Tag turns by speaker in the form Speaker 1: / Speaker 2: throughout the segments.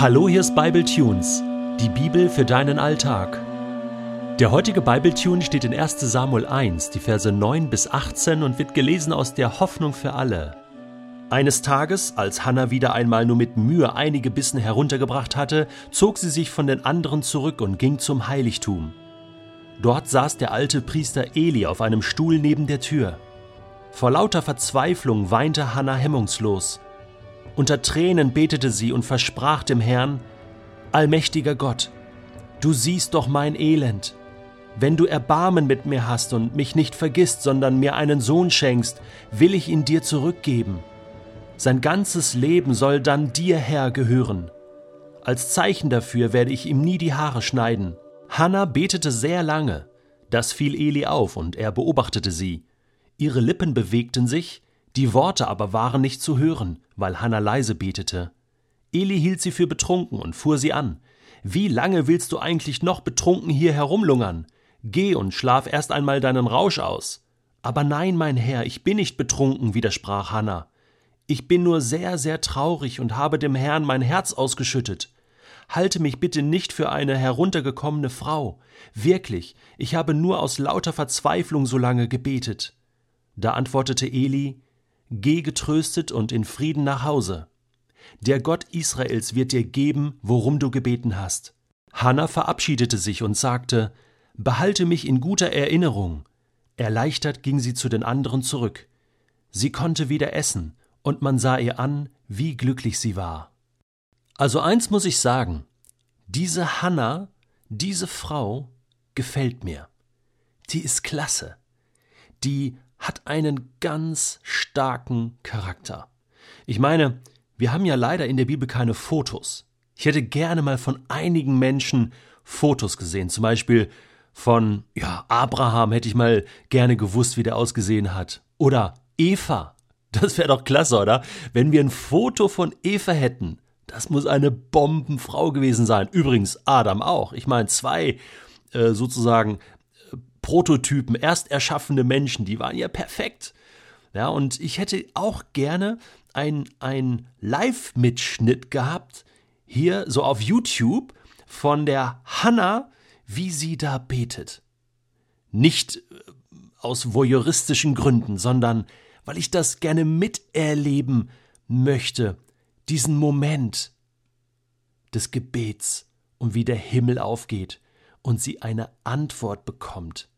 Speaker 1: Hallo, hier ist Bible Tunes, die Bibel für deinen Alltag. Der heutige Bible Tune steht in 1. Samuel 1, die Verse 9 bis 18 und wird gelesen aus der Hoffnung für alle. Eines Tages, als Hannah wieder einmal nur mit Mühe einige Bissen heruntergebracht hatte, zog sie sich von den anderen zurück und ging zum Heiligtum. Dort saß der alte Priester Eli auf einem Stuhl neben der Tür. Vor lauter Verzweiflung weinte Hannah hemmungslos. Unter Tränen betete sie und versprach dem Herrn, Allmächtiger Gott, du siehst doch mein Elend. Wenn du Erbarmen mit mir hast und mich nicht vergisst, sondern mir einen Sohn schenkst, will ich ihn dir zurückgeben. Sein ganzes Leben soll dann dir, Herr, gehören. Als Zeichen dafür werde ich ihm nie die Haare schneiden. Hannah betete sehr lange. Das fiel Eli auf und er beobachtete sie. Ihre Lippen bewegten sich, die Worte aber waren nicht zu hören, weil Hannah leise betete. Eli hielt sie für betrunken und fuhr sie an. Wie lange willst du eigentlich noch betrunken hier herumlungern? Geh und schlaf erst einmal deinen Rausch aus. Aber nein, mein Herr, ich bin nicht betrunken, widersprach Hannah. Ich bin nur sehr, sehr traurig und habe dem Herrn mein Herz ausgeschüttet. Halte mich bitte nicht für eine heruntergekommene Frau. Wirklich, ich habe nur aus lauter Verzweiflung so lange gebetet. Da antwortete Eli, Geh getröstet und in Frieden nach Hause. Der Gott Israels wird dir geben, worum du gebeten hast. Hannah verabschiedete sich und sagte, Behalte mich in guter Erinnerung. Erleichtert ging sie zu den anderen zurück. Sie konnte wieder essen, und man sah ihr an, wie glücklich sie war. Also eins muss ich sagen, diese Hannah, diese Frau gefällt mir. Die ist klasse. Die hat einen ganz starken Charakter. Ich meine, wir haben ja leider in der Bibel keine Fotos. Ich hätte gerne mal von einigen Menschen Fotos gesehen. Zum Beispiel von, ja, Abraham hätte ich mal gerne gewusst, wie der ausgesehen hat. Oder Eva. Das wäre doch klasse, oder? Wenn wir ein Foto von Eva hätten. Das muss eine Bombenfrau gewesen sein. Übrigens Adam auch. Ich meine, zwei äh, sozusagen Prototypen, erst erschaffene Menschen, die waren ja perfekt. Ja, und ich hätte auch gerne ein, Live-Mitschnitt gehabt, hier so auf YouTube, von der Hannah, wie sie da betet. Nicht äh, aus voyeuristischen Gründen, sondern weil ich das gerne miterleben möchte, diesen Moment des Gebets und wie der Himmel aufgeht und sie eine Antwort bekommt.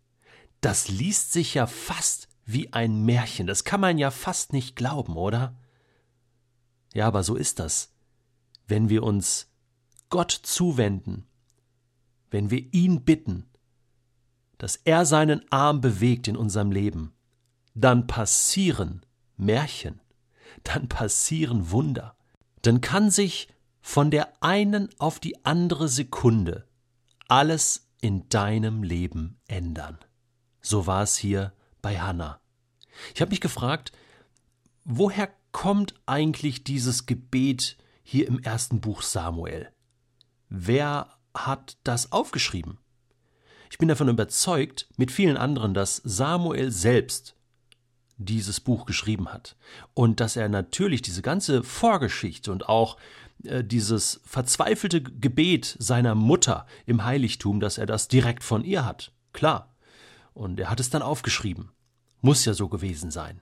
Speaker 1: Das liest sich ja fast wie ein Märchen. Das kann man ja fast nicht glauben, oder? Ja, aber so ist das. Wenn wir uns Gott zuwenden, wenn wir ihn bitten, dass er seinen Arm bewegt in unserem Leben, dann passieren Märchen, dann passieren Wunder. Dann kann sich von der einen auf die andere Sekunde alles in deinem Leben ändern. So war es hier bei Hannah. Ich habe mich gefragt, woher kommt eigentlich dieses Gebet hier im ersten Buch Samuel? Wer hat das aufgeschrieben? Ich bin davon überzeugt, mit vielen anderen, dass Samuel selbst dieses Buch geschrieben hat und dass er natürlich diese ganze Vorgeschichte und auch äh, dieses verzweifelte Gebet seiner Mutter im Heiligtum, dass er das direkt von ihr hat. Klar, und er hat es dann aufgeschrieben. Muss ja so gewesen sein.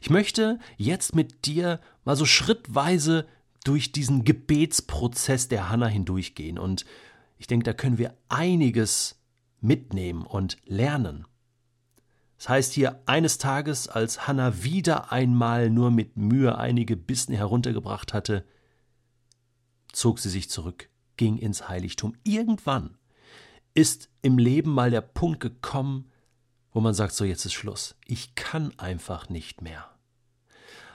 Speaker 1: Ich möchte jetzt mit dir mal so schrittweise durch diesen Gebetsprozess der Hanna hindurchgehen und ich denke, da können wir einiges mitnehmen und lernen. Das heißt hier, eines Tages, als Hanna wieder einmal nur mit Mühe einige Bissen heruntergebracht hatte, zog sie sich zurück, ging ins Heiligtum. Irgendwann ist im Leben mal der Punkt gekommen, wo man sagt, so jetzt ist Schluss. Ich kann einfach nicht mehr.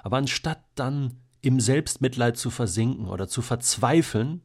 Speaker 1: Aber anstatt dann im Selbstmitleid zu versinken oder zu verzweifeln,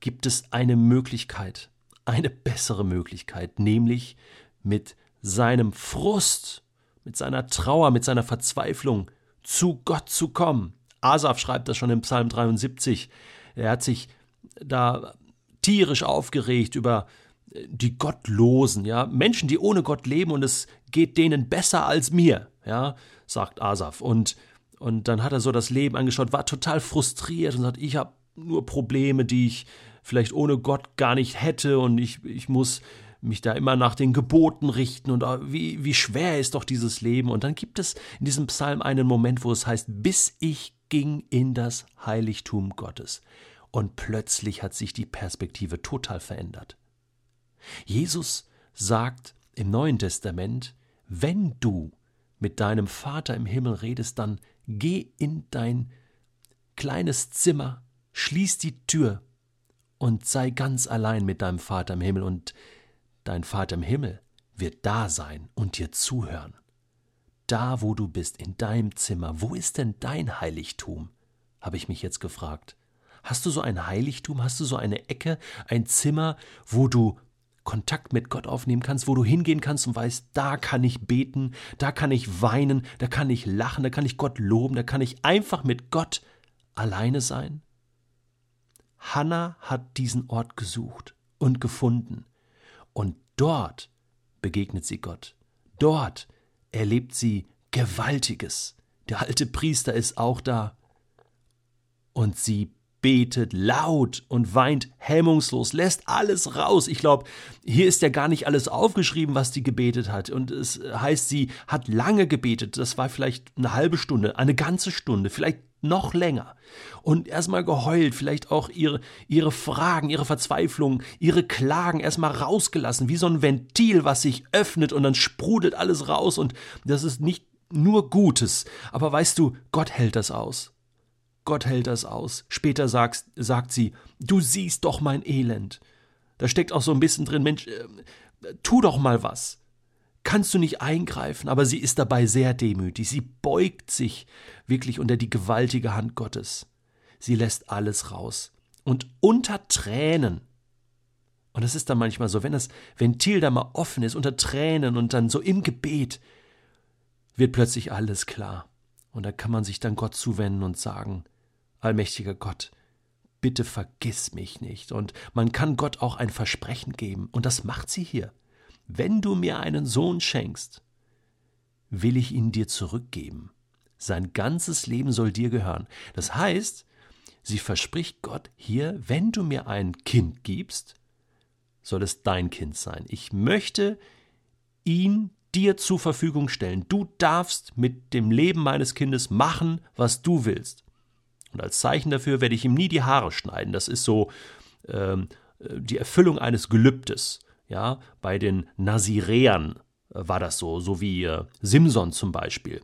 Speaker 1: gibt es eine Möglichkeit, eine bessere Möglichkeit, nämlich mit seinem Frust, mit seiner Trauer, mit seiner Verzweiflung zu Gott zu kommen. Asaf schreibt das schon im Psalm 73. Er hat sich da tierisch aufgeregt über die Gottlosen, ja, Menschen, die ohne Gott leben und es geht denen besser als mir, ja, sagt Asaf. Und, und dann hat er so das Leben angeschaut, war total frustriert und sagt, ich habe nur Probleme, die ich vielleicht ohne Gott gar nicht hätte und ich, ich muss mich da immer nach den Geboten richten und wie, wie schwer ist doch dieses Leben. Und dann gibt es in diesem Psalm einen Moment, wo es heißt, bis ich ging in das Heiligtum Gottes. Und plötzlich hat sich die Perspektive total verändert. Jesus sagt im Neuen Testament, wenn du mit deinem Vater im Himmel redest, dann geh in dein kleines Zimmer, schließ die Tür und sei ganz allein mit deinem Vater im Himmel und dein Vater im Himmel wird da sein und dir zuhören. Da, wo du bist, in deinem Zimmer, wo ist denn dein Heiligtum? habe ich mich jetzt gefragt. Hast du so ein Heiligtum? Hast du so eine Ecke, ein Zimmer, wo du Kontakt mit Gott aufnehmen kannst, wo du hingehen kannst und weißt, da kann ich beten, da kann ich weinen, da kann ich lachen, da kann ich Gott loben, da kann ich einfach mit Gott alleine sein? Hannah hat diesen Ort gesucht und gefunden. Und dort begegnet sie Gott. Dort erlebt sie Gewaltiges. Der alte Priester ist auch da. Und sie betet laut und weint hemmungslos, lässt alles raus. Ich glaube, hier ist ja gar nicht alles aufgeschrieben, was sie gebetet hat. Und es heißt, sie hat lange gebetet. Das war vielleicht eine halbe Stunde, eine ganze Stunde, vielleicht noch länger. Und erstmal geheult, vielleicht auch ihre, ihre Fragen, ihre Verzweiflung, ihre Klagen erstmal rausgelassen, wie so ein Ventil, was sich öffnet und dann sprudelt alles raus. Und das ist nicht nur Gutes. Aber weißt du, Gott hält das aus. Gott hält das aus. Später sagt, sagt sie, du siehst doch mein Elend. Da steckt auch so ein bisschen drin, Mensch, äh, tu doch mal was. Kannst du nicht eingreifen, aber sie ist dabei sehr demütig. Sie beugt sich wirklich unter die gewaltige Hand Gottes. Sie lässt alles raus. Und unter Tränen, und das ist dann manchmal so, wenn das Ventil da mal offen ist, unter Tränen und dann so im Gebet, wird plötzlich alles klar. Und da kann man sich dann Gott zuwenden und sagen, allmächtiger Gott, bitte vergiss mich nicht. Und man kann Gott auch ein Versprechen geben, und das macht sie hier. Wenn du mir einen Sohn schenkst, will ich ihn dir zurückgeben. Sein ganzes Leben soll dir gehören. Das heißt, sie verspricht Gott hier, wenn du mir ein Kind gibst, soll es dein Kind sein. Ich möchte ihn dir zur Verfügung stellen. Du darfst mit dem Leben meines Kindes machen, was du willst. Und als Zeichen dafür werde ich ihm nie die Haare schneiden. Das ist so ähm, die Erfüllung eines Gelübdes. Ja, bei den Naziräern äh, war das so, so wie äh, Simson zum Beispiel.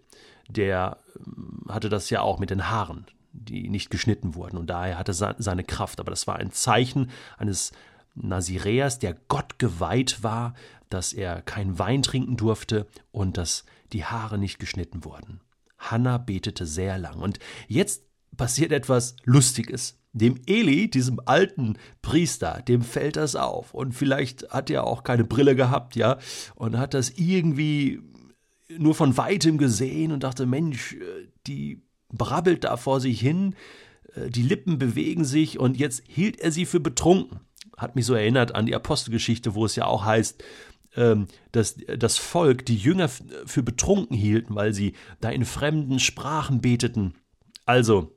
Speaker 1: Der äh, hatte das ja auch mit den Haaren, die nicht geschnitten wurden. Und daher hatte seine Kraft. Aber das war ein Zeichen eines Naziräers, der Gott geweiht war, dass er kein Wein trinken durfte und dass die Haare nicht geschnitten wurden. Hannah betete sehr lang. Und jetzt passiert etwas Lustiges. Dem Eli, diesem alten Priester, dem fällt das auf. Und vielleicht hat er auch keine Brille gehabt, ja, und hat das irgendwie nur von weitem gesehen und dachte, Mensch, äh, die brabbelt da vor sich hin, äh, die Lippen bewegen sich und jetzt hielt er sie für betrunken. Hat mich so erinnert an die Apostelgeschichte, wo es ja auch heißt, ähm, dass das Volk die Jünger für betrunken hielten, weil sie da in fremden Sprachen beteten. Also,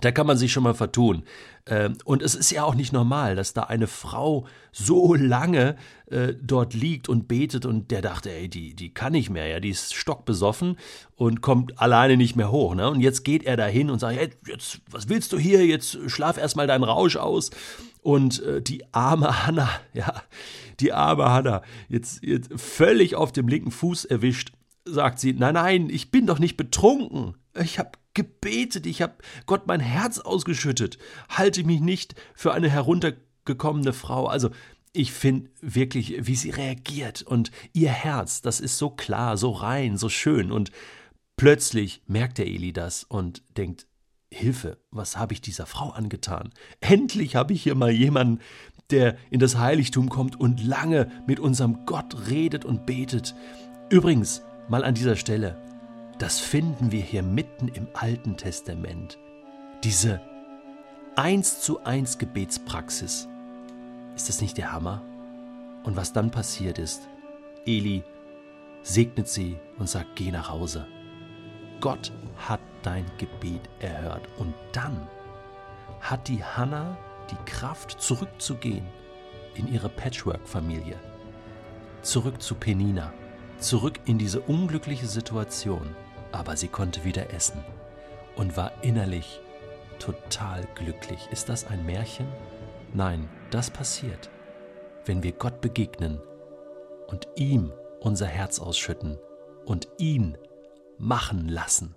Speaker 1: da kann man sich schon mal vertun. Ähm, und es ist ja auch nicht normal, dass da eine Frau so lange äh, dort liegt und betet und der dachte, ey, die, die kann nicht mehr, ja, die ist stockbesoffen und kommt alleine nicht mehr hoch. Ne? Und jetzt geht er dahin und sagt, hey, jetzt, was willst du hier? Jetzt schlaf erstmal deinen Rausch aus. Und äh, die arme Hanna, ja, die arme Hanna, jetzt, jetzt völlig auf dem linken Fuß erwischt, sagt sie, nein, nein, ich bin doch nicht betrunken. Ich habe gebetet, ich habe Gott mein Herz ausgeschüttet. Halte mich nicht für eine heruntergekommene Frau. Also ich finde wirklich, wie sie reagiert und ihr Herz, das ist so klar, so rein, so schön. Und plötzlich merkt der Eli das und denkt, Hilfe, was habe ich dieser Frau angetan? Endlich habe ich hier mal jemanden, der in das Heiligtum kommt und lange mit unserem Gott redet und betet. Übrigens, mal an dieser Stelle, das finden wir hier mitten im Alten Testament. Diese eins zu eins Gebetspraxis. Ist das nicht der Hammer? Und was dann passiert ist, Eli segnet sie und sagt, geh nach Hause. Gott hat dein Gebet erhört. Und dann hat die Hannah die Kraft, zurückzugehen in ihre Patchwork-Familie, zurück zu Penina, zurück in diese unglückliche Situation. Aber sie konnte wieder essen und war innerlich total glücklich. Ist das ein Märchen? Nein, das passiert, wenn wir Gott begegnen und ihm unser Herz ausschütten und ihn machen lassen.